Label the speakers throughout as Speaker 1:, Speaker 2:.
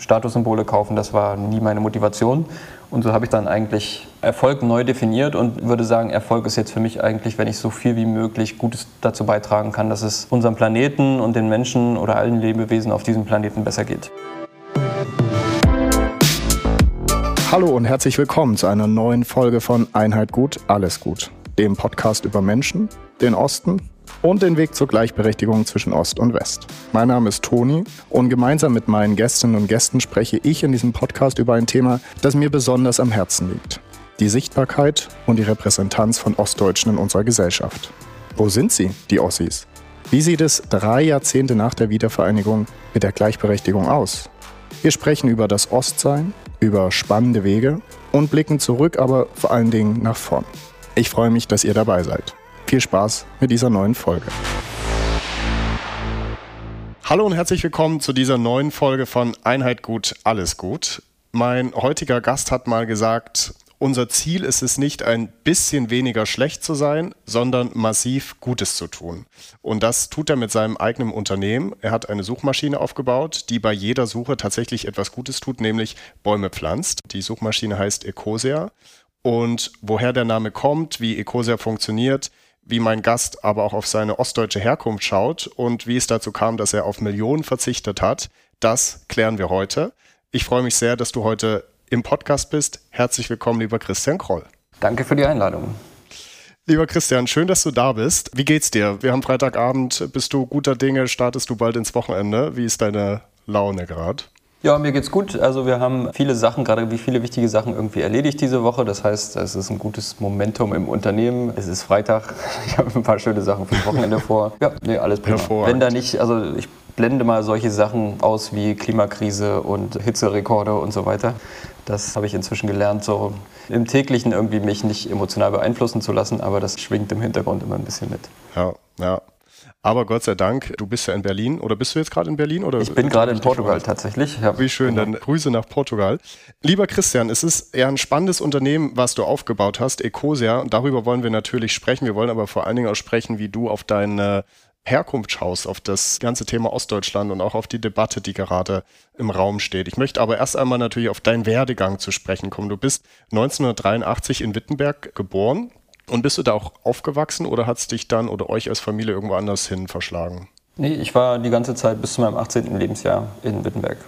Speaker 1: Statussymbole kaufen, das war nie meine Motivation. Und so habe ich dann eigentlich Erfolg neu definiert und würde sagen, Erfolg ist jetzt für mich eigentlich, wenn ich so viel wie möglich Gutes dazu beitragen kann, dass es unserem Planeten und den Menschen oder allen Lebewesen auf diesem Planeten besser geht.
Speaker 2: Hallo und herzlich willkommen zu einer neuen Folge von Einheit gut, alles gut, dem Podcast über Menschen, den Osten und den Weg zur Gleichberechtigung zwischen Ost und West. Mein Name ist Toni und gemeinsam mit meinen Gästinnen und Gästen spreche ich in diesem Podcast über ein Thema, das mir besonders am Herzen liegt. Die Sichtbarkeit und die Repräsentanz von Ostdeutschen in unserer Gesellschaft. Wo sind sie, die Ossis? Wie sieht es drei Jahrzehnte nach der Wiedervereinigung mit der Gleichberechtigung aus? Wir sprechen über das Ostsein, über spannende Wege und blicken zurück, aber vor allen Dingen nach vorn. Ich freue mich, dass ihr dabei seid. Viel Spaß mit dieser neuen Folge. Hallo und herzlich willkommen zu dieser neuen Folge von Einheit gut, alles gut. Mein heutiger Gast hat mal gesagt, unser Ziel ist es nicht, ein bisschen weniger schlecht zu sein, sondern massiv Gutes zu tun. Und das tut er mit seinem eigenen Unternehmen. Er hat eine Suchmaschine aufgebaut, die bei jeder Suche tatsächlich etwas Gutes tut, nämlich Bäume pflanzt. Die Suchmaschine heißt Ecosia. Und woher der Name kommt, wie Ecosia funktioniert, wie mein Gast aber auch auf seine ostdeutsche Herkunft schaut und wie es dazu kam, dass er auf Millionen verzichtet hat, das klären wir heute. Ich freue mich sehr, dass du heute im Podcast bist. Herzlich willkommen, lieber Christian Kroll.
Speaker 1: Danke für die Einladung.
Speaker 2: Lieber Christian, schön, dass du da bist. Wie geht's dir? Wir haben Freitagabend. Bist du guter Dinge? Startest du bald ins Wochenende? Wie ist deine Laune gerade?
Speaker 1: Ja, mir geht's gut. Also wir haben viele Sachen, gerade wie viele wichtige Sachen irgendwie erledigt diese Woche. Das heißt, es ist ein gutes Momentum im Unternehmen. Es ist Freitag. Ich habe ein paar schöne Sachen fürs Wochenende vor. Ja, nee, alles prima. Wenn da nicht, also ich blende mal solche Sachen aus wie Klimakrise und Hitzerekorde und so weiter. Das habe ich inzwischen gelernt, so im täglichen irgendwie mich nicht emotional beeinflussen zu lassen, aber das schwingt im Hintergrund immer ein bisschen mit.
Speaker 2: Ja, ja. Aber Gott sei Dank, du bist ja in Berlin. Oder bist du jetzt gerade in Berlin? Oder
Speaker 1: ich bin gerade in Portugal tatsächlich.
Speaker 2: Ja. Wie schön, genau. dann Grüße nach Portugal. Lieber Christian, es ist eher ein spannendes Unternehmen, was du aufgebaut hast, Ecosia. Und darüber wollen wir natürlich sprechen. Wir wollen aber vor allen Dingen auch sprechen, wie du auf deine Herkunft schaust, auf das ganze Thema Ostdeutschland und auch auf die Debatte, die gerade im Raum steht. Ich möchte aber erst einmal natürlich auf deinen Werdegang zu sprechen kommen. Du bist 1983 in Wittenberg geboren und bist du da auch aufgewachsen oder hat es dich dann oder euch als Familie irgendwo anders hin verschlagen?
Speaker 1: Nee, ich war die ganze Zeit bis zu meinem 18. Lebensjahr in Wittenberg.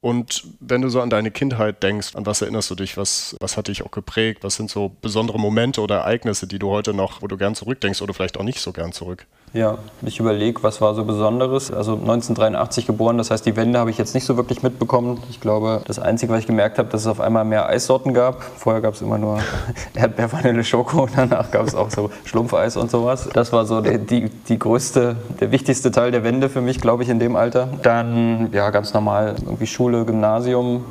Speaker 2: Und wenn du so an deine Kindheit denkst, an was erinnerst du dich? Was, was hat dich auch geprägt? Was sind so besondere Momente oder Ereignisse, die du heute noch, wo du gern zurückdenkst oder vielleicht auch nicht so gern zurück?
Speaker 1: Ja, ich überlege, was war so Besonderes. Also 1983 geboren, das heißt, die Wende habe ich jetzt nicht so wirklich mitbekommen. Ich glaube, das Einzige, was ich gemerkt habe, dass es auf einmal mehr Eissorten gab. Vorher gab es immer nur Erdbeer, Vanille, Schoko und danach gab es auch so Schlumpfeis und sowas. Das war so die, die, die größte, der wichtigste Teil der Wende für mich, glaube ich, in dem Alter. Dann, ja, ganz normal irgendwie Schule, Gymnasium,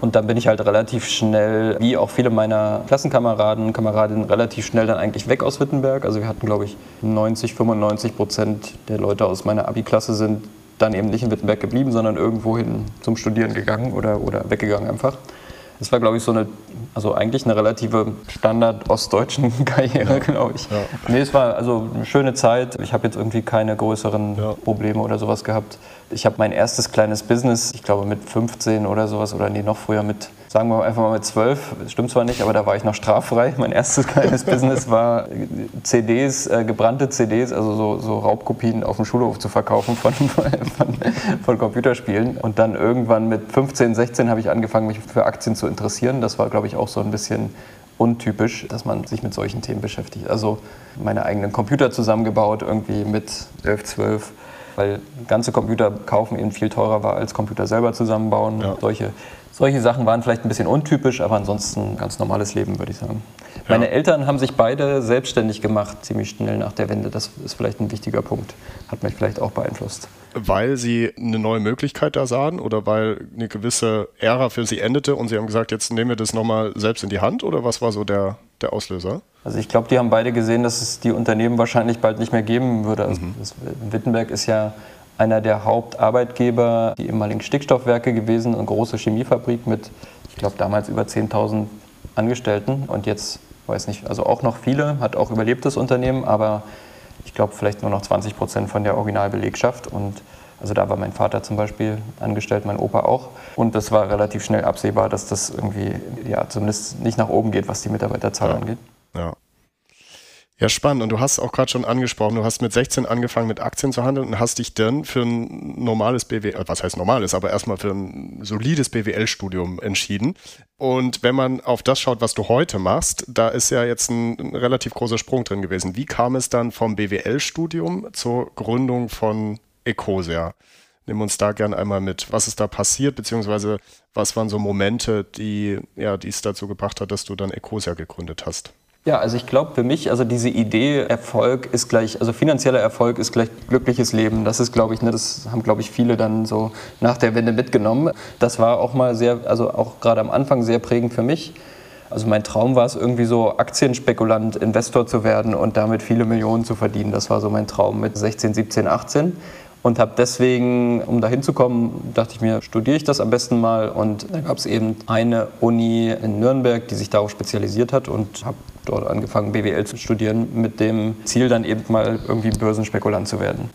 Speaker 1: und dann bin ich halt relativ schnell, wie auch viele meiner Klassenkameraden, Kameradinnen, relativ schnell dann eigentlich weg aus Wittenberg. Also wir hatten, glaube ich, 90, 95 Prozent der Leute aus meiner Abi-Klasse sind dann eben nicht in Wittenberg geblieben, sondern irgendwohin zum Studieren gegangen oder, oder weggegangen einfach. Das war, glaube ich, so eine, also eigentlich eine relative Standard-ostdeutschen Karriere, ja. glaube ich. Ja. Nee, es war also eine schöne Zeit. Ich habe jetzt irgendwie keine größeren ja. Probleme oder sowas gehabt. Ich habe mein erstes kleines Business, ich glaube mit 15 oder sowas, oder nee, noch früher mit, sagen wir einfach mal mit 12, das stimmt zwar nicht, aber da war ich noch straffrei. Mein erstes kleines Business war CDs, äh, gebrannte CDs, also so, so, Raubkopien auf dem Schulhof zu verkaufen von, von, von Computerspielen. Und dann irgendwann mit 15, 16 habe ich angefangen, mich für Aktien zu interessieren. Das war, glaube ich, auch so ein bisschen untypisch, dass man sich mit solchen Themen beschäftigt. Also meine eigenen Computer zusammengebaut, irgendwie mit 11, 12 weil ganze Computer kaufen eben viel teurer war als Computer selber zusammenbauen. Ja. Solche, solche Sachen waren vielleicht ein bisschen untypisch, aber ansonsten ganz normales Leben, würde ich sagen. Ja. Meine Eltern haben sich beide selbstständig gemacht, ziemlich schnell nach der Wende. Das ist vielleicht ein wichtiger Punkt. Hat mich vielleicht auch beeinflusst.
Speaker 2: Weil sie eine neue Möglichkeit da sahen oder weil eine gewisse Ära für sie endete und sie haben gesagt, jetzt nehmen wir das nochmal selbst in die Hand oder was war so der, der Auslöser?
Speaker 1: Also ich glaube, die haben beide gesehen, dass es die Unternehmen wahrscheinlich bald nicht mehr geben würde. Also mhm. Wittenberg ist ja einer der Hauptarbeitgeber, die ehemaligen Stickstoffwerke gewesen, eine große Chemiefabrik mit, ich glaube, damals über 10.000 Angestellten und jetzt, weiß nicht, also auch noch viele, hat auch überlebt das Unternehmen, aber ich glaube vielleicht nur noch 20 Prozent von der Originalbelegschaft und Also da war mein Vater zum Beispiel angestellt, mein Opa auch. Und das war relativ schnell absehbar, dass das irgendwie ja zumindest nicht nach oben geht, was die Mitarbeiterzahl
Speaker 2: ja.
Speaker 1: angeht.
Speaker 2: Ja. Ja, spannend. Und du hast auch gerade schon angesprochen, du hast mit 16 angefangen mit Aktien zu handeln und hast dich dann für ein normales BWL, äh, was heißt normales, aber erstmal für ein solides BWL-Studium entschieden. Und wenn man auf das schaut, was du heute machst, da ist ja jetzt ein, ein relativ großer Sprung drin gewesen. Wie kam es dann vom BWL-Studium zur Gründung von Ecosia? Nimm uns da gern einmal mit. Was ist da passiert, beziehungsweise was waren so Momente, die ja, es dazu gebracht hat, dass du dann Ecosia gegründet hast?
Speaker 1: Ja, also ich glaube für mich, also diese Idee, Erfolg ist gleich, also finanzieller Erfolg ist gleich glückliches Leben. Das ist, glaube ich, ne, das haben, glaube ich, viele dann so nach der Wende mitgenommen. Das war auch mal sehr, also auch gerade am Anfang sehr prägend für mich. Also mein Traum war es irgendwie so, Aktienspekulant, Investor zu werden und damit viele Millionen zu verdienen. Das war so mein Traum mit 16, 17, 18 und habe deswegen, um da hinzukommen, dachte ich mir, studiere ich das am besten mal. Und da gab es eben eine Uni in Nürnberg, die sich darauf spezialisiert hat und habe dort angefangen, BWL zu studieren, mit dem Ziel dann eben mal irgendwie Börsenspekulant zu werden.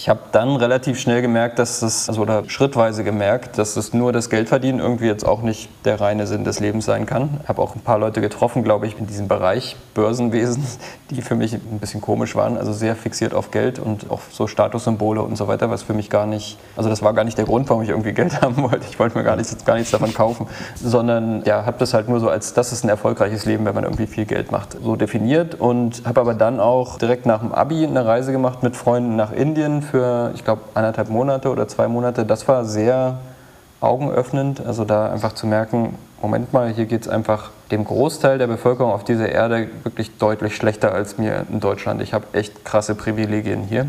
Speaker 1: Ich habe dann relativ schnell gemerkt, dass das, also oder schrittweise gemerkt, dass das nur das Geldverdienen irgendwie jetzt auch nicht der reine Sinn des Lebens sein kann. Ich habe auch ein paar Leute getroffen, glaube ich, in diesem Bereich Börsenwesen, die für mich ein bisschen komisch waren, also sehr fixiert auf Geld und auf so Statussymbole und so weiter, was für mich gar nicht, also das war gar nicht der Grund, warum ich irgendwie Geld haben wollte. Ich wollte mir gar nichts, gar nichts davon kaufen, sondern ja, habe das halt nur so als, das ist ein erfolgreiches Leben, wenn man irgendwie viel Geld macht, so definiert und habe aber dann auch direkt nach dem Abi eine Reise gemacht mit Freunden nach Indien für, ich glaube, eineinhalb Monate oder zwei Monate. Das war sehr augenöffnend. Also da einfach zu merken, Moment mal, hier geht es einfach dem Großteil der Bevölkerung auf dieser Erde wirklich deutlich schlechter als mir in Deutschland. Ich habe echt krasse Privilegien hier.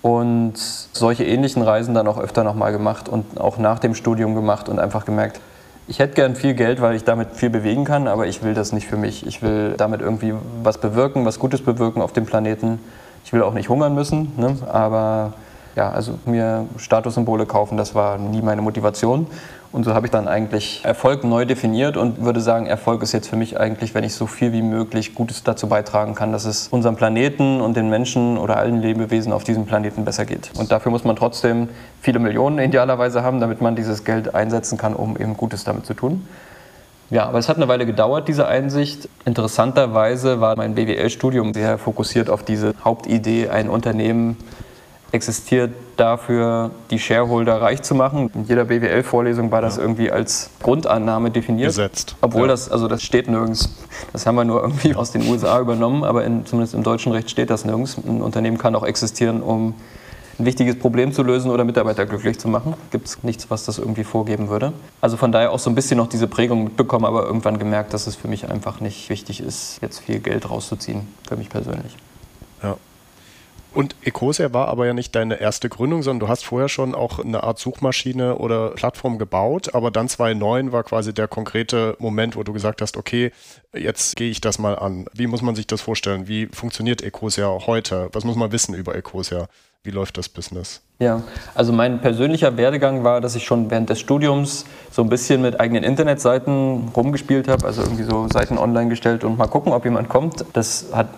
Speaker 1: Und solche ähnlichen Reisen dann auch öfter nochmal gemacht und auch nach dem Studium gemacht und einfach gemerkt, ich hätte gern viel Geld, weil ich damit viel bewegen kann, aber ich will das nicht für mich. Ich will damit irgendwie was bewirken, was Gutes bewirken auf dem Planeten. Ich will auch nicht hungern müssen, ne? aber ja, also mir Statussymbole kaufen, das war nie meine Motivation. Und so habe ich dann eigentlich Erfolg neu definiert und würde sagen, Erfolg ist jetzt für mich eigentlich, wenn ich so viel wie möglich Gutes dazu beitragen kann, dass es unserem Planeten und den Menschen oder allen Lebewesen auf diesem Planeten besser geht. Und dafür muss man trotzdem viele Millionen idealerweise haben, damit man dieses Geld einsetzen kann, um eben Gutes damit zu tun. Ja, aber es hat eine Weile gedauert, diese Einsicht. Interessanterweise war mein BWL-Studium sehr fokussiert auf diese Hauptidee, ein Unternehmen existiert dafür, die Shareholder reich zu machen. In jeder BWL-Vorlesung war das ja. irgendwie als Grundannahme definiert.
Speaker 2: Gesetzt.
Speaker 1: Obwohl ja. das, also das steht nirgends. Das haben wir nur irgendwie aus den USA übernommen, aber in, zumindest im deutschen Recht steht das nirgends. Ein Unternehmen kann auch existieren, um ein wichtiges Problem zu lösen oder Mitarbeiter glücklich zu machen. Gibt es nichts, was das irgendwie vorgeben würde. Also von daher auch so ein bisschen noch diese Prägung mitbekommen, aber irgendwann gemerkt, dass es für mich einfach nicht wichtig ist, jetzt viel Geld rauszuziehen, für mich persönlich.
Speaker 2: Ja. Und Ecosia war aber ja nicht deine erste Gründung, sondern du hast vorher schon auch eine Art Suchmaschine oder Plattform gebaut, aber dann 2009 war quasi der konkrete Moment, wo du gesagt hast, okay, jetzt gehe ich das mal an. Wie muss man sich das vorstellen? Wie funktioniert Ecosia heute? Was muss man wissen über Ecosia? Wie läuft das Business?
Speaker 1: Ja, also mein persönlicher Werdegang war, dass ich schon während des Studiums so ein bisschen mit eigenen Internetseiten rumgespielt habe, also irgendwie so Seiten online gestellt und mal gucken, ob jemand kommt. Das hat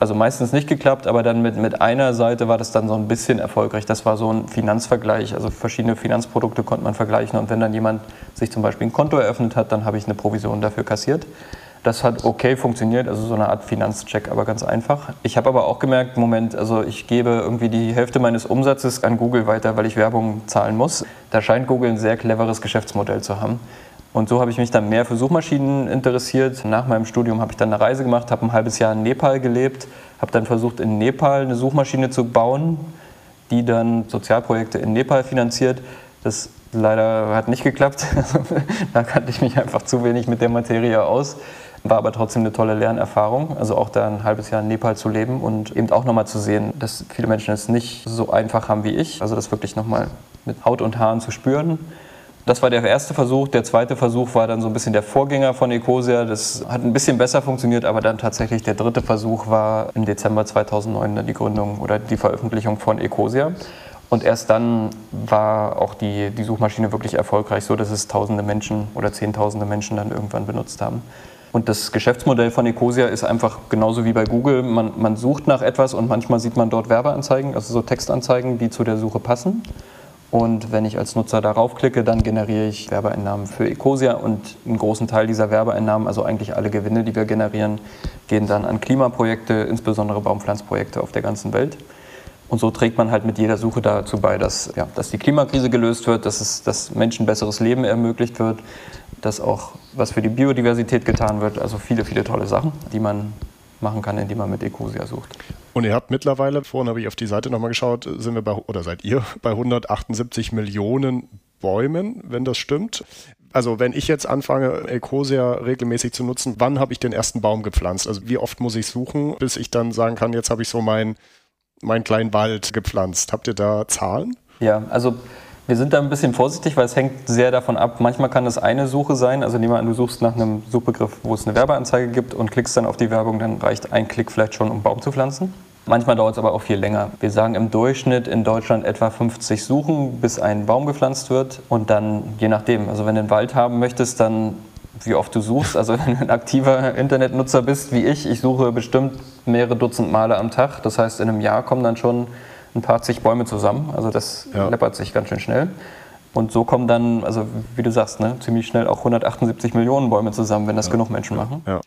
Speaker 1: also meistens nicht geklappt, aber dann mit, mit einer Seite war das dann so ein bisschen erfolgreich. Das war so ein Finanzvergleich, also verschiedene Finanzprodukte konnte man vergleichen und wenn dann jemand sich zum Beispiel ein Konto eröffnet hat, dann habe ich eine Provision dafür kassiert. Das hat okay funktioniert, also so eine Art Finanzcheck, aber ganz einfach. Ich habe aber auch gemerkt, Moment, also ich gebe irgendwie die Hälfte meines Umsatzes an Google weiter, weil ich Werbung zahlen muss. Da scheint Google ein sehr cleveres Geschäftsmodell zu haben. Und so habe ich mich dann mehr für Suchmaschinen interessiert. Nach meinem Studium habe ich dann eine Reise gemacht, habe ein halbes Jahr in Nepal gelebt, habe dann versucht, in Nepal eine Suchmaschine zu bauen, die dann Sozialprojekte in Nepal finanziert. Das leider hat nicht geklappt. da kannte ich mich einfach zu wenig mit der Materie aus. War aber trotzdem eine tolle Lernerfahrung, also auch da ein halbes Jahr in Nepal zu leben und eben auch nochmal zu sehen, dass viele Menschen es nicht so einfach haben wie ich. Also das wirklich nochmal mit Haut und Haaren zu spüren. Das war der erste Versuch. Der zweite Versuch war dann so ein bisschen der Vorgänger von Ecosia. Das hat ein bisschen besser funktioniert, aber dann tatsächlich der dritte Versuch war im Dezember 2009 dann die Gründung oder die Veröffentlichung von Ecosia. Und erst dann war auch die, die Suchmaschine wirklich erfolgreich, so dass es tausende Menschen oder zehntausende Menschen dann irgendwann benutzt haben. Und das Geschäftsmodell von Ecosia ist einfach genauso wie bei Google. Man, man sucht nach etwas und manchmal sieht man dort Werbeanzeigen, also so Textanzeigen, die zu der Suche passen. Und wenn ich als Nutzer darauf klicke, dann generiere ich Werbeeinnahmen für Ecosia und einen großen Teil dieser Werbeeinnahmen, also eigentlich alle Gewinne, die wir generieren, gehen dann an Klimaprojekte, insbesondere Baumpflanzprojekte auf der ganzen Welt. Und so trägt man halt mit jeder Suche dazu bei, dass, ja, dass die Klimakrise gelöst wird, dass, es, dass Menschen besseres Leben ermöglicht wird, dass auch was für die Biodiversität getan wird. Also viele, viele tolle Sachen, die man machen kann, indem man mit Ecosia sucht.
Speaker 2: Und ihr habt mittlerweile, vorhin habe ich auf die Seite nochmal geschaut, sind wir bei, oder seid ihr bei 178 Millionen Bäumen, wenn das stimmt. Also wenn ich jetzt anfange, Ecosia regelmäßig zu nutzen, wann habe ich den ersten Baum gepflanzt? Also wie oft muss ich suchen, bis ich dann sagen kann, jetzt habe ich so meinen meinen kleinen Wald gepflanzt. Habt ihr da Zahlen?
Speaker 1: Ja, also wir sind da ein bisschen vorsichtig, weil es hängt sehr davon ab. Manchmal kann das eine Suche sein. Also nehmen wir an, du suchst nach einem Suchbegriff, wo es eine Werbeanzeige gibt und klickst dann auf die Werbung, dann reicht ein Klick vielleicht schon, um Baum zu pflanzen. Manchmal dauert es aber auch viel länger. Wir sagen im Durchschnitt in Deutschland etwa 50 Suchen, bis ein Baum gepflanzt wird. Und dann, je nachdem, also wenn du einen Wald haben möchtest, dann wie oft du suchst. Also wenn du ein aktiver Internetnutzer bist wie ich, ich suche bestimmt mehrere Dutzend Male am Tag. Das heißt, in einem Jahr kommen dann schon ein paar zig Bäume zusammen. Also das ja. läppert sich ganz schön schnell. Und so kommen dann, also wie du sagst, ne, ziemlich schnell auch 178 Millionen Bäume zusammen, wenn das ja. genug Menschen machen.
Speaker 2: Ja.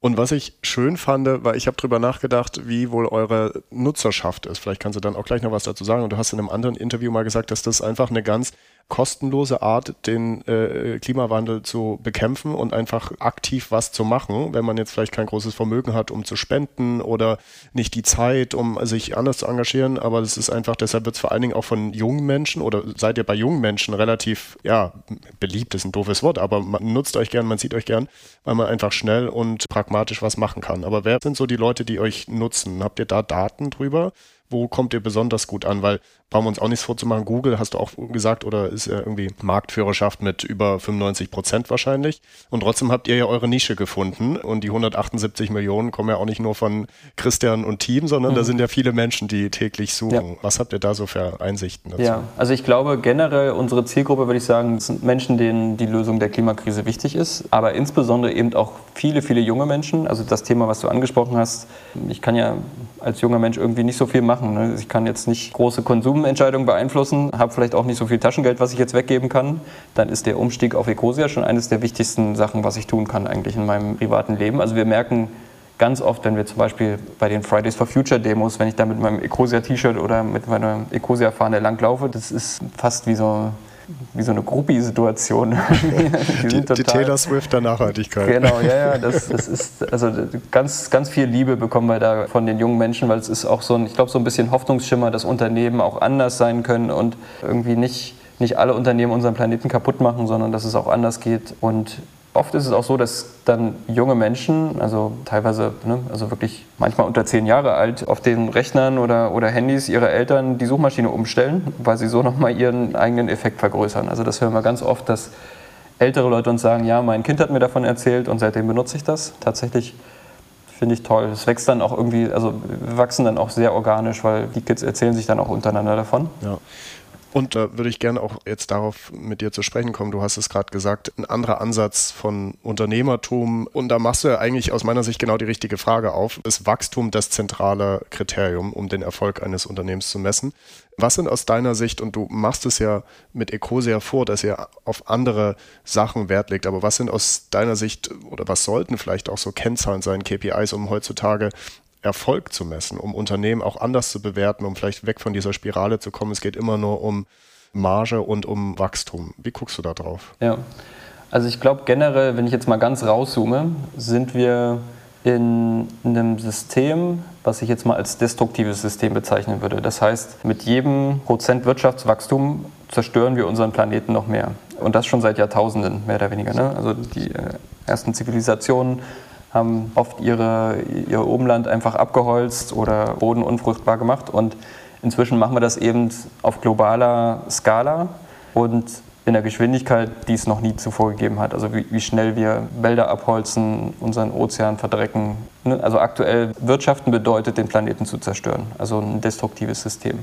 Speaker 2: Und was ich schön fand, weil ich habe darüber nachgedacht, wie wohl eure Nutzerschaft ist. Vielleicht kannst du dann auch gleich noch was dazu sagen. Und du hast in einem anderen Interview mal gesagt, dass das einfach eine ganz kostenlose Art, den äh, Klimawandel zu bekämpfen und einfach aktiv was zu machen, wenn man jetzt vielleicht kein großes Vermögen hat, um zu spenden oder nicht die Zeit, um sich anders zu engagieren. Aber das ist einfach, deshalb wird es vor allen Dingen auch von jungen Menschen oder seid ihr bei jungen Menschen relativ, ja, beliebt ist ein doofes Wort, aber man nutzt euch gern, man sieht euch gern, weil man einfach schnell und pragmatisch was machen kann. Aber wer sind so die Leute, die euch nutzen? Habt ihr da Daten drüber? Wo kommt ihr besonders gut an? Weil brauchen wir uns auch nichts vorzumachen. Google hast du auch gesagt oder ist ja irgendwie Marktführerschaft mit über 95 Prozent wahrscheinlich. Und trotzdem habt ihr ja eure Nische gefunden und die 178 Millionen kommen ja auch nicht nur von Christian und Team, sondern mhm. da sind ja viele Menschen, die täglich suchen. Ja. Was habt ihr da so für Einsichten
Speaker 1: dazu? Ja, also ich glaube generell unsere Zielgruppe würde ich sagen, sind Menschen, denen die Lösung der Klimakrise wichtig ist, aber insbesondere eben auch viele, viele junge Menschen. Also das Thema, was du angesprochen hast, ich kann ja als junger Mensch irgendwie nicht so viel machen. Ne? Ich kann jetzt nicht große Konsum Konsumentscheidungen beeinflussen, habe vielleicht auch nicht so viel Taschengeld, was ich jetzt weggeben kann, dann ist der Umstieg auf Ecosia schon eines der wichtigsten Sachen, was ich tun kann eigentlich in meinem privaten Leben. Also wir merken ganz oft, wenn wir zum Beispiel bei den Fridays for Future Demos, wenn ich da mit meinem Ecosia-T-Shirt oder mit meiner Ecosia-Fahne langlaufe, das ist fast wie so wie so eine Groupie-Situation.
Speaker 2: die, die, die, Taylor Swift der Nachhaltigkeit.
Speaker 1: Genau, ja, ja, das, das ist, also ganz, ganz viel Liebe bekommen wir da von den jungen Menschen, weil es ist auch so ein, ich glaube, so ein bisschen Hoffnungsschimmer, dass Unternehmen auch anders sein können und irgendwie nicht, nicht alle Unternehmen unseren Planeten kaputt machen, sondern dass es auch anders geht und Oft ist es auch so, dass dann junge Menschen, also teilweise, ne, also wirklich manchmal unter zehn Jahre alt, auf den Rechnern oder, oder Handys ihrer Eltern die Suchmaschine umstellen, weil sie so nochmal ihren eigenen Effekt vergrößern. Also das hören wir ganz oft, dass ältere Leute uns sagen, ja, mein Kind hat mir davon erzählt und seitdem benutze ich das. Tatsächlich finde ich toll. Es wächst dann auch irgendwie, also wir wachsen dann auch sehr organisch, weil die Kids erzählen sich dann auch untereinander davon.
Speaker 2: Ja. Und da würde ich gerne auch jetzt darauf mit dir zu sprechen kommen. Du hast es gerade gesagt, ein anderer Ansatz von Unternehmertum. Und da machst du ja eigentlich aus meiner Sicht genau die richtige Frage auf. Ist Wachstum das zentrale Kriterium, um den Erfolg eines Unternehmens zu messen? Was sind aus deiner Sicht, und du machst es ja mit Ecosia vor, dass ihr auf andere Sachen Wert legt, aber was sind aus deiner Sicht oder was sollten vielleicht auch so Kennzahlen sein, KPIs, um heutzutage Erfolg zu messen, um Unternehmen auch anders zu bewerten, um vielleicht weg von dieser Spirale zu kommen. Es geht immer nur um Marge und um Wachstum. Wie guckst du da drauf?
Speaker 1: Ja, also ich glaube generell, wenn ich jetzt mal ganz rauszoome, sind wir in einem System, was ich jetzt mal als destruktives System bezeichnen würde. Das heißt, mit jedem Prozent Wirtschaftswachstum zerstören wir unseren Planeten noch mehr. Und das schon seit Jahrtausenden, mehr oder weniger. Ne? Also die äh, ersten Zivilisationen haben oft ihre, ihr Umland einfach abgeholzt oder Boden unfruchtbar gemacht. Und inzwischen machen wir das eben auf globaler Skala und in der Geschwindigkeit, die es noch nie zuvor gegeben hat. Also wie, wie schnell wir Wälder abholzen, unseren Ozean verdrecken. Ne? Also aktuell Wirtschaften bedeutet, den Planeten zu zerstören. Also ein destruktives System.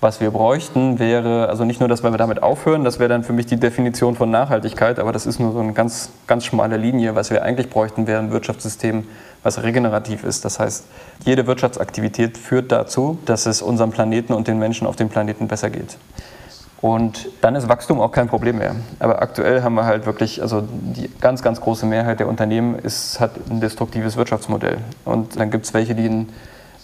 Speaker 1: Was wir bräuchten, wäre, also nicht nur, dass wir damit aufhören, das wäre dann für mich die Definition von Nachhaltigkeit, aber das ist nur so eine ganz, ganz schmale Linie. Was wir eigentlich bräuchten, wäre ein Wirtschaftssystem, was regenerativ ist. Das heißt, jede Wirtschaftsaktivität führt dazu, dass es unserem Planeten und den Menschen auf dem Planeten besser geht. Und dann ist Wachstum auch kein Problem mehr. Aber aktuell haben wir halt wirklich, also die ganz, ganz große Mehrheit der Unternehmen ist, hat ein destruktives Wirtschaftsmodell. Und dann gibt es welche, die einen,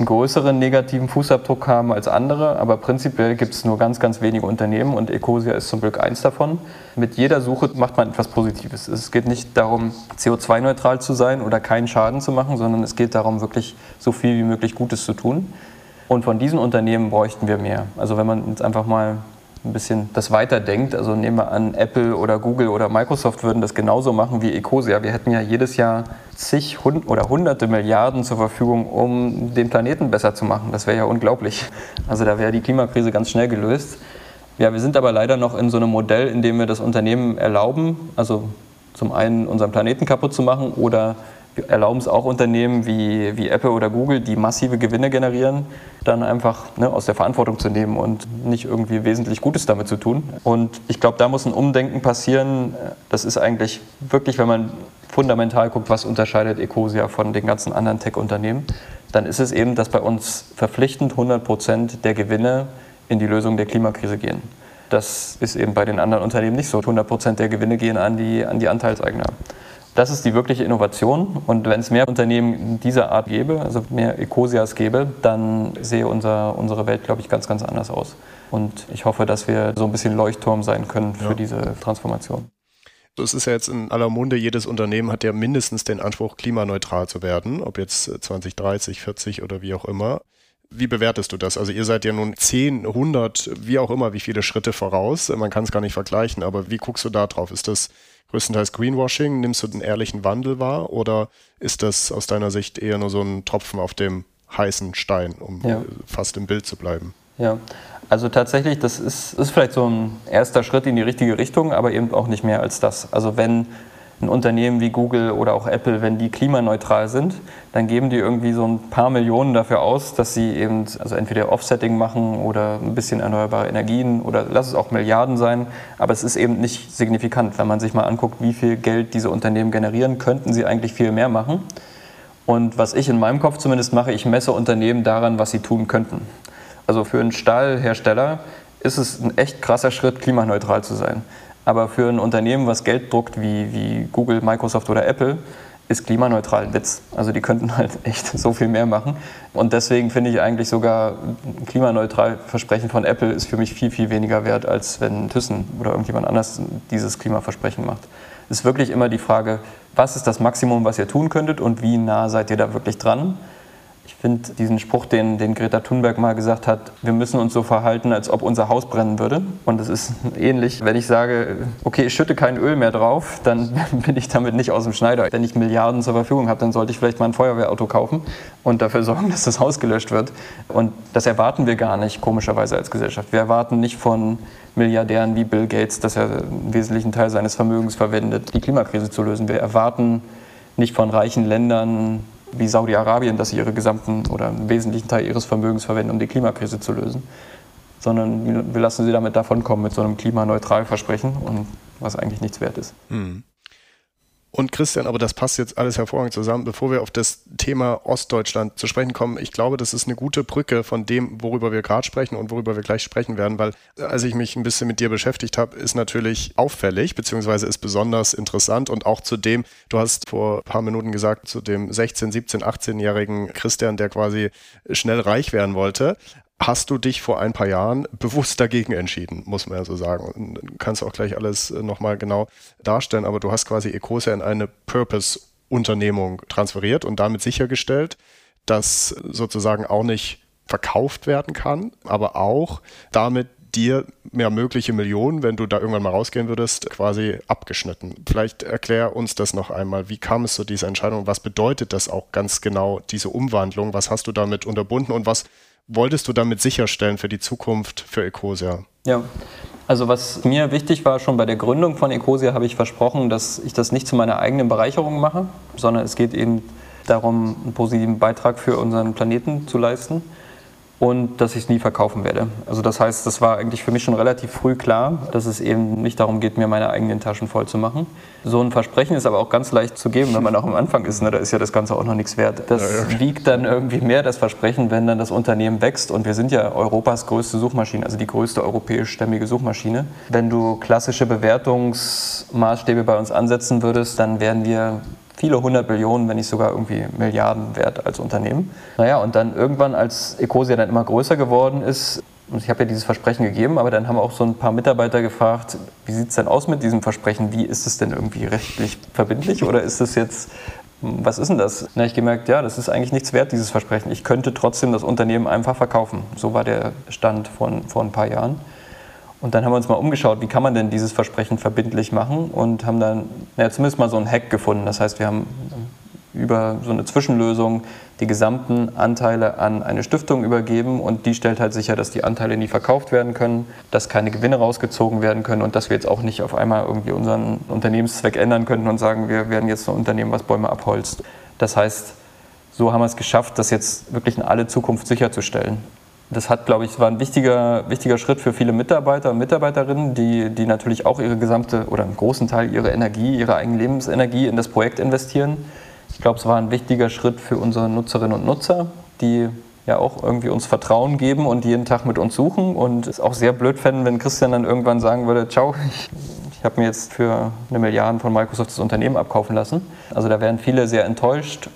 Speaker 1: einen, größeren negativen Fußabdruck haben als andere. Aber prinzipiell gibt es nur ganz, ganz wenige Unternehmen und Ecosia ist zum Glück eins davon. Mit jeder Suche macht man etwas Positives. Es geht nicht darum, CO2-neutral zu sein oder keinen Schaden zu machen, sondern es geht darum, wirklich so viel wie möglich Gutes zu tun. Und von diesen Unternehmen bräuchten wir mehr. Also wenn man jetzt einfach mal ein bisschen das weiterdenkt, also nehmen wir an, Apple oder Google oder Microsoft würden das genauso machen wie Ecosia. Wir hätten ja jedes Jahr zig oder hunderte Milliarden zur Verfügung, um den Planeten besser zu machen. Das wäre ja unglaublich. Also da wäre die Klimakrise ganz schnell gelöst. Ja, wir sind aber leider noch in so einem Modell, in dem wir das Unternehmen erlauben, also zum einen unseren Planeten kaputt zu machen oder erlauben es auch Unternehmen wie, wie Apple oder Google, die massive Gewinne generieren, dann einfach ne, aus der Verantwortung zu nehmen und nicht irgendwie wesentlich Gutes damit zu tun. Und ich glaube, da muss ein Umdenken passieren. Das ist eigentlich wirklich, wenn man fundamental guckt, was unterscheidet Ecosia von den ganzen anderen Tech-Unternehmen, dann ist es eben, dass bei uns verpflichtend 100 Prozent der Gewinne in die Lösung der Klimakrise gehen. Das ist eben bei den anderen Unternehmen nicht so. 100 Prozent der Gewinne gehen an die, an die Anteilseigner. Das ist die wirkliche Innovation. Und wenn es mehr Unternehmen dieser Art gäbe, also mehr Ecosias gäbe, dann sehe unser, unsere Welt, glaube ich, ganz, ganz anders aus. Und ich hoffe, dass wir so ein bisschen Leuchtturm sein können für ja. diese Transformation.
Speaker 2: Es ist ja jetzt in aller Munde, jedes Unternehmen hat ja mindestens den Anspruch, klimaneutral zu werden, ob jetzt 2030, 40 oder wie auch immer. Wie bewertest du das? Also ihr seid ja nun 10, 100, wie auch immer, wie viele Schritte voraus. Man kann es gar nicht vergleichen, aber wie guckst du da drauf? Ist das größtenteils Greenwashing? Nimmst du den ehrlichen Wandel wahr oder ist das aus deiner Sicht eher nur so ein Tropfen auf dem heißen Stein, um ja. fast im Bild zu bleiben?
Speaker 1: Ja, also tatsächlich, das ist, ist vielleicht so ein erster Schritt in die richtige Richtung, aber eben auch nicht mehr als das. Also wenn ein Unternehmen wie Google oder auch Apple, wenn die klimaneutral sind, dann geben die irgendwie so ein paar Millionen dafür aus, dass sie eben also entweder Offsetting machen oder ein bisschen erneuerbare Energien oder lass es auch Milliarden sein, aber es ist eben nicht signifikant. Wenn man sich mal anguckt, wie viel Geld diese Unternehmen generieren, könnten sie eigentlich viel mehr machen. Und was ich in meinem Kopf zumindest mache, ich messe Unternehmen daran, was sie tun könnten. Also für einen Stahlhersteller ist es ein echt krasser Schritt, klimaneutral zu sein. Aber für ein Unternehmen, was Geld druckt wie, wie Google, Microsoft oder Apple, ist klimaneutral ein Witz. Also die könnten halt echt so viel mehr machen. Und deswegen finde ich eigentlich sogar ein klimaneutral Versprechen von Apple ist für mich viel, viel weniger wert, als wenn Thyssen oder irgendjemand anders dieses Klimaversprechen macht. Es ist wirklich immer die Frage, was ist das Maximum, was ihr tun könntet und wie nah seid ihr da wirklich dran? Ich finde diesen Spruch, den, den Greta Thunberg mal gesagt hat, wir müssen uns so verhalten, als ob unser Haus brennen würde. Und es ist ähnlich, wenn ich sage, okay, ich schütte kein Öl mehr drauf, dann bin ich damit nicht aus dem Schneider. Wenn ich Milliarden zur Verfügung habe, dann sollte ich vielleicht mal ein Feuerwehrauto kaufen und dafür sorgen, dass das Haus gelöscht wird. Und das erwarten wir gar nicht, komischerweise als Gesellschaft. Wir erwarten nicht von Milliardären wie Bill Gates, dass er einen wesentlichen Teil seines Vermögens verwendet, die Klimakrise zu lösen. Wir erwarten nicht von reichen Ländern, wie Saudi-Arabien, dass sie ihre gesamten oder einen wesentlichen Teil ihres Vermögens verwenden, um die Klimakrise zu lösen, sondern wir lassen sie damit davonkommen mit so einem Klimaneutral-Versprechen und was eigentlich nichts wert ist. Mhm.
Speaker 2: Und Christian, aber das passt jetzt alles hervorragend zusammen. Bevor wir auf das Thema Ostdeutschland zu sprechen kommen, ich glaube, das ist eine gute Brücke von dem, worüber wir gerade sprechen und worüber wir gleich sprechen werden, weil als ich mich ein bisschen mit dir beschäftigt habe, ist natürlich auffällig, beziehungsweise ist besonders interessant und auch zu dem, du hast vor ein paar Minuten gesagt, zu dem 16, 17, 18-jährigen Christian, der quasi schnell reich werden wollte hast du dich vor ein paar Jahren bewusst dagegen entschieden, muss man ja so sagen. Und du kannst auch gleich alles äh, nochmal genau darstellen, aber du hast quasi Ecosia in eine Purpose-Unternehmung transferiert und damit sichergestellt, dass sozusagen auch nicht verkauft werden kann, aber auch damit dir mehr mögliche Millionen, wenn du da irgendwann mal rausgehen würdest, quasi abgeschnitten. Vielleicht erklär uns das noch einmal. Wie kam es zu dieser Entscheidung? Was bedeutet das auch ganz genau, diese Umwandlung? Was hast du damit unterbunden und was wolltest du damit sicherstellen für die Zukunft für Ecosia?
Speaker 1: Ja, also was mir wichtig war, schon bei der Gründung von Ecosia habe ich versprochen, dass ich das nicht zu meiner eigenen Bereicherung mache, sondern es geht eben darum, einen positiven Beitrag für unseren Planeten zu leisten. Und dass ich es nie verkaufen werde. Also das heißt, das war eigentlich für mich schon relativ früh klar, dass es eben nicht darum geht, mir meine eigenen Taschen voll zu machen. So ein Versprechen ist aber auch ganz leicht zu geben, wenn man auch am Anfang ist. Ne? Da ist ja das Ganze auch noch nichts wert. Das ja, ja. wiegt dann irgendwie mehr, das Versprechen, wenn dann das Unternehmen wächst. Und wir sind ja Europas größte Suchmaschine, also die größte europäisch-stämmige Suchmaschine. Wenn du klassische Bewertungsmaßstäbe bei uns ansetzen würdest, dann wären wir viele hundert Millionen, wenn nicht sogar irgendwie Milliarden wert als Unternehmen. Naja, und dann irgendwann, als Ecosia dann immer größer geworden ist, und ich habe ja dieses Versprechen gegeben, aber dann haben auch so ein paar Mitarbeiter gefragt, wie sieht es denn aus mit diesem Versprechen? Wie ist es denn irgendwie rechtlich verbindlich oder ist es jetzt, was ist denn das? Na, ich gemerkt, ja, das ist eigentlich nichts wert, dieses Versprechen. Ich könnte trotzdem das Unternehmen einfach verkaufen. So war der Stand von vor ein paar Jahren. Und dann haben wir uns mal umgeschaut, wie kann man denn dieses Versprechen verbindlich machen und haben dann ja, zumindest mal so einen Hack gefunden. Das heißt, wir haben über so eine Zwischenlösung die gesamten Anteile an eine Stiftung übergeben und die stellt halt sicher, dass die Anteile nie verkauft werden können, dass keine Gewinne rausgezogen werden können und dass wir jetzt auch nicht auf einmal irgendwie unseren Unternehmenszweck ändern könnten und sagen, wir werden jetzt ein Unternehmen, was Bäume abholzt. Das heißt, so haben wir es geschafft, das jetzt wirklich in alle Zukunft sicherzustellen das hat, glaube ich, war ein wichtiger, wichtiger Schritt für viele Mitarbeiter und Mitarbeiterinnen, die, die natürlich auch ihre gesamte oder einen großen Teil ihrer Energie, ihre eigene Lebensenergie in das Projekt investieren. Ich glaube, es war ein wichtiger Schritt für unsere Nutzerinnen und Nutzer, die ja auch irgendwie uns Vertrauen geben und jeden Tag mit uns suchen und es auch sehr blöd fänden, wenn Christian dann irgendwann sagen würde, ciao, ich, ich habe mir jetzt für eine Milliarde von Microsoft das Unternehmen abkaufen lassen. Also da wären viele sehr enttäuscht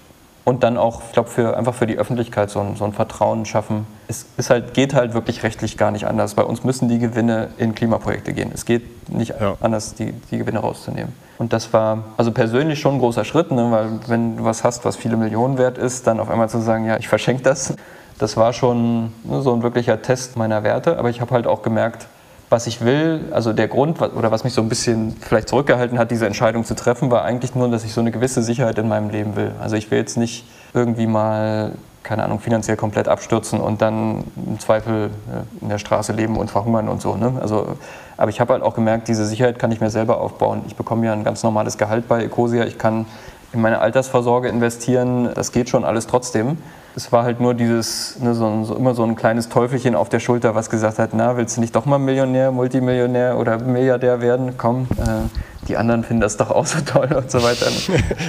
Speaker 1: und dann auch, ich glaube, für, einfach für die Öffentlichkeit so ein, so ein Vertrauen schaffen. Es ist halt, geht halt wirklich rechtlich gar nicht anders. Bei uns müssen die Gewinne in Klimaprojekte gehen. Es geht nicht ja. anders, die, die Gewinne rauszunehmen. Und das war also persönlich schon ein großer Schritt, ne? weil wenn du was hast, was viele Millionen wert ist, dann auf einmal zu sagen, ja, ich verschenke das, das war schon ne, so ein wirklicher Test meiner Werte. Aber ich habe halt auch gemerkt, was ich will, also der Grund oder was mich so ein bisschen vielleicht zurückgehalten hat, diese Entscheidung zu treffen, war eigentlich nur, dass ich so eine gewisse Sicherheit in meinem Leben will. Also ich will jetzt nicht irgendwie mal, keine Ahnung, finanziell komplett abstürzen und dann im Zweifel äh, in der Straße leben und verhungern und so. Ne? Also, aber ich habe halt auch gemerkt, diese Sicherheit kann ich mir selber aufbauen. Ich bekomme ja ein ganz normales Gehalt bei Ecosia. Ich kann in meine Altersvorsorge investieren. Das geht schon alles trotzdem. Es war halt nur dieses, ne, so, so, immer so ein kleines Teufelchen auf der Schulter, was gesagt hat, na, willst du nicht doch mal Millionär, Multimillionär oder Milliardär werden? Komm, äh, die anderen finden das doch auch so toll und so weiter.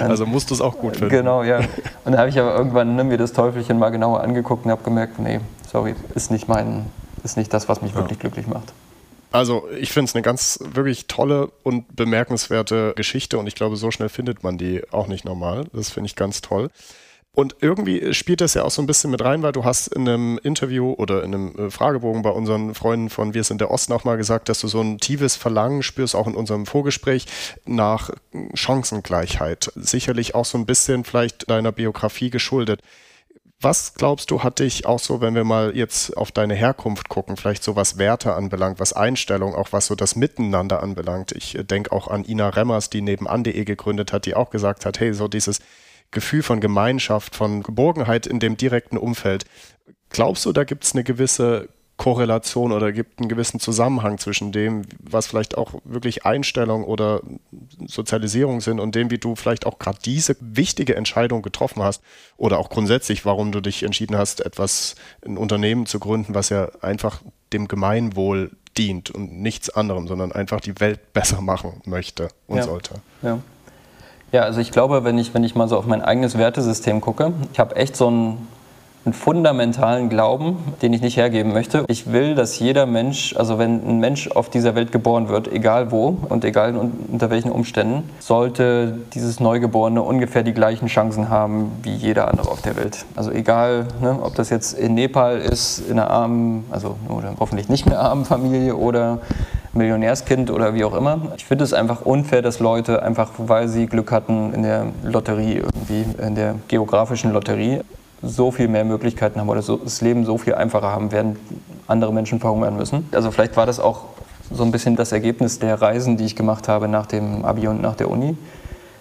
Speaker 2: also musst du es auch gut finden.
Speaker 1: Genau, ja. Und dann habe ich aber irgendwann ne, mir das Teufelchen mal genauer angeguckt und habe gemerkt, nee, sorry, ist nicht mein, ist nicht das, was mich ja. wirklich glücklich macht.
Speaker 2: Also ich finde es eine ganz wirklich tolle und bemerkenswerte Geschichte und ich glaube, so schnell findet man die auch nicht normal. Das finde ich ganz toll. Und irgendwie spielt das ja auch so ein bisschen mit rein, weil du hast in einem Interview oder in einem äh, Fragebogen bei unseren Freunden von Wir sind der Osten auch mal gesagt, dass du so ein tiefes Verlangen spürst, auch in unserem Vorgespräch, nach Chancengleichheit. Sicherlich auch so ein bisschen vielleicht deiner Biografie geschuldet. Was glaubst du, hat dich auch so, wenn wir mal jetzt auf deine Herkunft gucken, vielleicht so was Werte anbelangt, was Einstellung, auch was so das Miteinander anbelangt? Ich äh, denke auch an Ina Remmers, die nebenan.de gegründet hat, die auch gesagt hat, hey, so dieses Gefühl von Gemeinschaft, von Geborgenheit in dem direkten Umfeld. Glaubst du, da gibt es eine gewisse Korrelation oder gibt einen gewissen Zusammenhang zwischen dem, was vielleicht auch wirklich Einstellung oder Sozialisierung sind und dem, wie du vielleicht auch gerade diese wichtige Entscheidung getroffen hast oder auch grundsätzlich, warum du dich entschieden hast, etwas, ein Unternehmen zu gründen, was ja einfach dem Gemeinwohl dient und nichts anderem, sondern einfach die Welt besser machen möchte und
Speaker 1: ja.
Speaker 2: sollte.
Speaker 1: Ja. Ja, also ich glaube, wenn ich, wenn ich mal so auf mein eigenes Wertesystem gucke, ich habe echt so einen, einen fundamentalen Glauben, den ich nicht hergeben möchte. Ich will, dass jeder Mensch, also wenn ein Mensch auf dieser Welt geboren wird, egal wo und egal unter welchen Umständen, sollte dieses Neugeborene ungefähr die gleichen Chancen haben wie jeder andere auf der Welt. Also egal, ne, ob das jetzt in Nepal ist, in einer armen, also oder hoffentlich nicht mehr armen Familie oder Millionärskind oder wie auch immer. Ich finde es einfach unfair, dass Leute einfach, weil sie Glück hatten in der Lotterie irgendwie, in der geografischen Lotterie, so viel mehr Möglichkeiten haben oder so, das Leben so viel einfacher haben, während andere Menschen verhungern müssen. Also vielleicht war das auch so ein bisschen das Ergebnis der Reisen, die ich gemacht habe nach dem Abi und nach der Uni.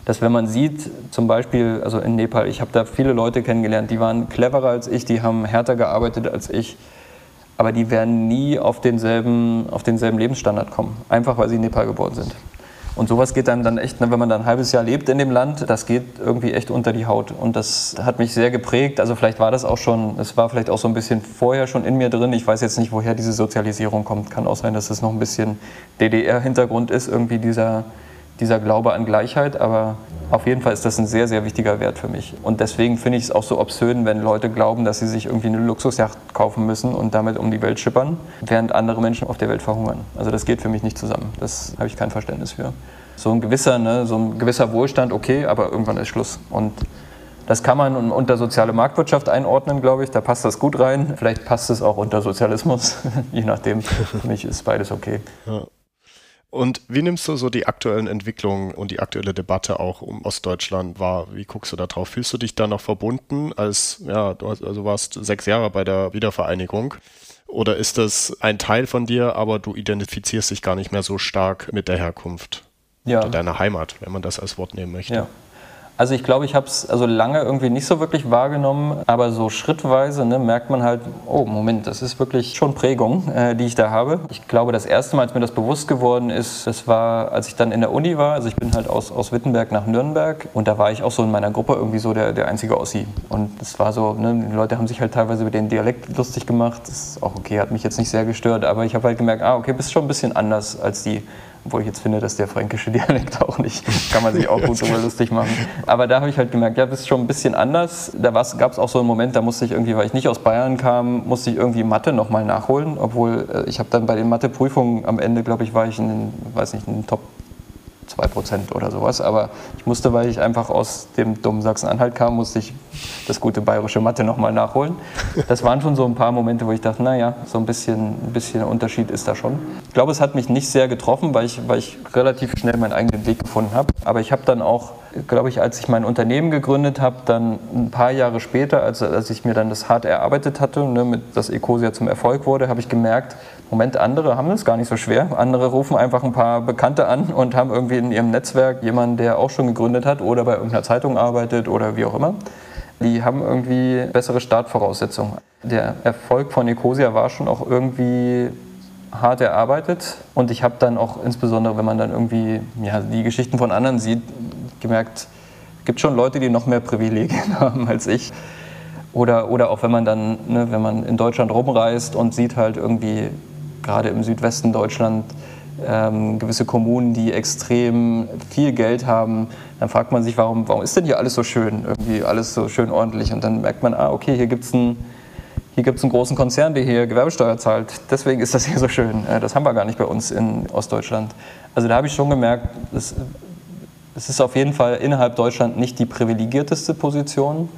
Speaker 1: Dass wenn man sieht, zum Beispiel, also in Nepal, ich habe da viele Leute kennengelernt, die waren cleverer als ich, die haben härter gearbeitet als ich, aber die werden nie auf denselben, auf denselben Lebensstandard kommen, einfach weil sie in Nepal geboren sind. Und sowas geht einem dann echt, ne, wenn man dann ein halbes Jahr lebt in dem Land, das geht irgendwie echt unter die Haut. Und das hat mich sehr geprägt. Also vielleicht war das auch schon, es war vielleicht auch so ein bisschen vorher schon in mir drin. Ich weiß jetzt nicht, woher diese Sozialisierung kommt. Kann auch sein, dass es noch ein bisschen DDR-Hintergrund ist, irgendwie dieser, dieser Glaube an Gleichheit. Aber auf jeden Fall ist das ein sehr, sehr wichtiger Wert für mich. Und deswegen finde ich es auch so obszön, wenn Leute glauben, dass sie sich irgendwie eine Luxusjacht kaufen müssen und damit um die Welt schippern, während andere Menschen auf der Welt verhungern. Also das geht für mich nicht zusammen. Das habe ich kein Verständnis für. So ein gewisser, ne, so ein gewisser Wohlstand, okay, aber irgendwann ist Schluss. Und das kann man unter soziale Marktwirtschaft einordnen, glaube ich. Da passt das gut rein. Vielleicht passt es auch unter Sozialismus, je nachdem. Für mich ist beides okay. Ja.
Speaker 2: Und wie nimmst du so die aktuellen Entwicklungen und die aktuelle Debatte auch um Ostdeutschland wahr? Wie guckst du da drauf? Fühlst du dich da noch verbunden als, ja, du hast, also warst sechs Jahre bei der Wiedervereinigung? Oder ist das ein Teil von dir, aber du identifizierst dich gar nicht mehr so stark mit der Herkunft ja. oder deiner Heimat, wenn man das als Wort nehmen möchte?
Speaker 1: Ja. Also ich glaube, ich habe es also lange irgendwie nicht so wirklich wahrgenommen, aber so schrittweise ne, merkt man halt, oh Moment, das ist wirklich schon Prägung, äh, die ich da habe. Ich glaube, das erste Mal, als mir das bewusst geworden ist, das war, als ich dann in der Uni war. Also ich bin halt aus, aus Wittenberg nach Nürnberg und da war ich auch so in meiner Gruppe irgendwie so der, der einzige Ossi. Und es war so, ne, die Leute haben sich halt teilweise über den Dialekt lustig gemacht. Das ist auch okay, hat mich jetzt nicht sehr gestört, aber ich habe halt gemerkt, ah okay, bist schon ein bisschen anders als die obwohl ich jetzt finde, dass der fränkische Dialekt auch nicht, kann man sich auch gut darüber lustig machen. Aber da habe ich halt gemerkt, ja, das ist schon ein bisschen anders. Da gab es auch so einen Moment, da musste ich irgendwie, weil ich nicht aus Bayern kam, musste ich irgendwie Mathe nochmal nachholen, obwohl äh, ich habe dann bei den Matheprüfungen am Ende, glaube ich, war ich in den, weiß nicht, in den Top 2% oder sowas. Aber ich musste, weil ich einfach aus dem dummen Sachsen-Anhalt kam, musste ich das gute bayerische Mathe nochmal nachholen. Das waren schon so ein paar Momente, wo ich dachte, naja, so ein bisschen, ein bisschen Unterschied ist da schon. Ich glaube, es hat mich nicht sehr getroffen, weil ich, weil ich relativ schnell meinen eigenen Weg gefunden habe. Aber ich habe dann auch, glaube ich, als ich mein Unternehmen gegründet habe, dann ein paar Jahre später, als, als ich mir dann das hart erarbeitet hatte, ne, mit, dass Ecosia zum Erfolg wurde, habe ich gemerkt, Moment, andere haben es gar nicht so schwer. Andere rufen einfach ein paar Bekannte an und haben irgendwie in ihrem Netzwerk jemanden, der auch schon gegründet hat oder bei irgendeiner Zeitung arbeitet oder wie auch immer. Die haben irgendwie bessere Startvoraussetzungen. Der Erfolg von Ecosia war schon auch irgendwie hart erarbeitet und ich habe dann auch insbesondere, wenn man dann irgendwie ja, die Geschichten von anderen sieht, gemerkt, es gibt schon Leute, die noch mehr Privilegien haben als ich. Oder, oder auch wenn man dann, ne, wenn man in Deutschland rumreist und sieht halt irgendwie gerade im Südwesten Deutschland ähm, gewisse Kommunen, die extrem viel Geld haben, dann fragt man sich, warum, warum ist denn hier alles so schön, irgendwie alles so schön ordentlich? Und dann merkt man, ah, okay, hier gibt es einen, einen großen Konzern, der hier Gewerbesteuer zahlt. Deswegen ist das hier so schön. Äh, das haben wir gar nicht bei uns in Ostdeutschland. Also da habe ich schon gemerkt, es ist auf jeden Fall innerhalb Deutschland nicht die privilegierteste Position.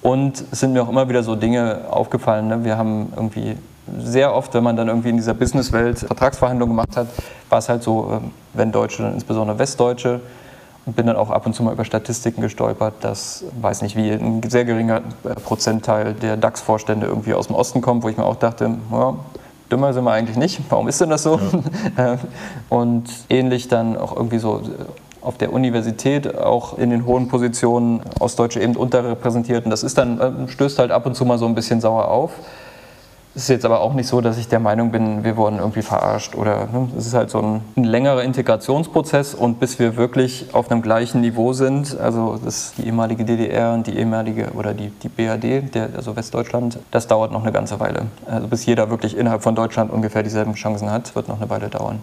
Speaker 1: Und es sind mir auch immer wieder so Dinge aufgefallen. Ne? Wir haben irgendwie sehr oft, wenn man dann irgendwie in dieser Businesswelt Vertragsverhandlungen gemacht hat, war es halt so, ähm, wenn Deutsche, dann insbesondere Westdeutsche, und bin dann auch ab und zu mal über Statistiken gestolpert, dass, weiß nicht wie, ein sehr geringer äh, Prozentteil der DAX-Vorstände irgendwie aus dem Osten kommt, wo ich mir auch dachte, ja, dümmer sind wir eigentlich nicht, warum ist denn das so? Ja. und ähnlich dann auch irgendwie so auf der Universität auch in den hohen Positionen Ostdeutsche eben unterrepräsentiert. Und das ist dann, äh, stößt halt ab und zu mal so ein bisschen sauer auf. Es ist jetzt aber auch nicht so, dass ich der Meinung bin, wir wurden irgendwie verarscht oder ne? es ist halt so ein, ein, längerer Integrationsprozess und bis wir wirklich auf einem gleichen Niveau sind, also das die ehemalige DDR und die ehemalige oder die, die BRD, der, also Westdeutschland, das dauert noch eine ganze Weile. Also bis jeder wirklich innerhalb von Deutschland ungefähr dieselben Chancen hat, wird noch eine Weile dauern.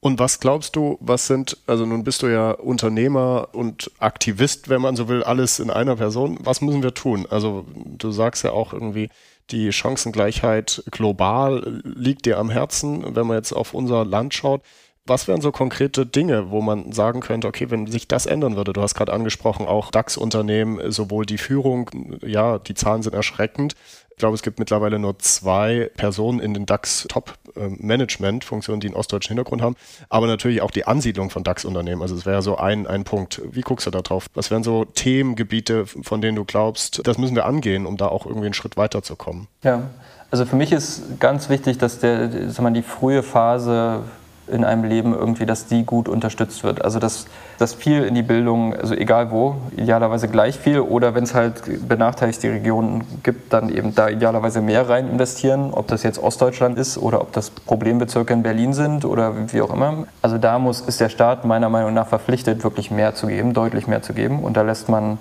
Speaker 2: Und was glaubst du, was sind, also nun bist du ja Unternehmer und Aktivist, wenn man so will, alles in einer Person. Was müssen wir tun? Also du sagst ja auch irgendwie, die Chancengleichheit global liegt dir am Herzen, wenn man jetzt auf unser Land schaut. Was wären so konkrete Dinge, wo man sagen könnte, okay, wenn sich das ändern würde, du hast gerade angesprochen, auch DAX-Unternehmen, sowohl die Führung, ja, die Zahlen sind erschreckend, glaube, es gibt mittlerweile nur zwei Personen in den DAX-Top-Management-Funktionen, die einen ostdeutschen Hintergrund haben, aber natürlich auch die Ansiedlung von DAX-Unternehmen. Also es wäre so ein, ein Punkt. Wie guckst du da drauf? Was wären so Themengebiete, von denen du glaubst, das müssen wir angehen, um da auch irgendwie einen Schritt weiterzukommen?
Speaker 1: Ja, also für mich ist ganz wichtig, dass der, sag mal, die frühe Phase in einem Leben irgendwie, dass die gut unterstützt wird. Also dass, dass viel in die Bildung, also egal wo, idealerweise gleich viel oder wenn es halt benachteiligte Regionen gibt, dann eben da idealerweise mehr rein investieren, ob das jetzt Ostdeutschland ist oder ob das Problembezirke in Berlin sind oder wie auch immer. Also da muss, ist der Staat meiner Meinung nach verpflichtet, wirklich mehr zu geben, deutlich mehr zu geben und da lässt man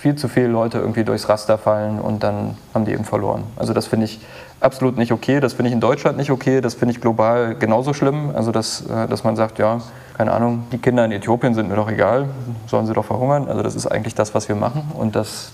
Speaker 1: viel zu viele Leute irgendwie durchs Raster fallen und dann haben die eben verloren. Also das finde ich absolut nicht okay. Das finde ich in Deutschland nicht okay. Das finde ich global genauso schlimm. Also dass, äh, dass man sagt, ja, keine Ahnung, die Kinder in Äthiopien sind mir doch egal, sollen sie doch verhungern. Also das ist eigentlich das, was wir machen und das,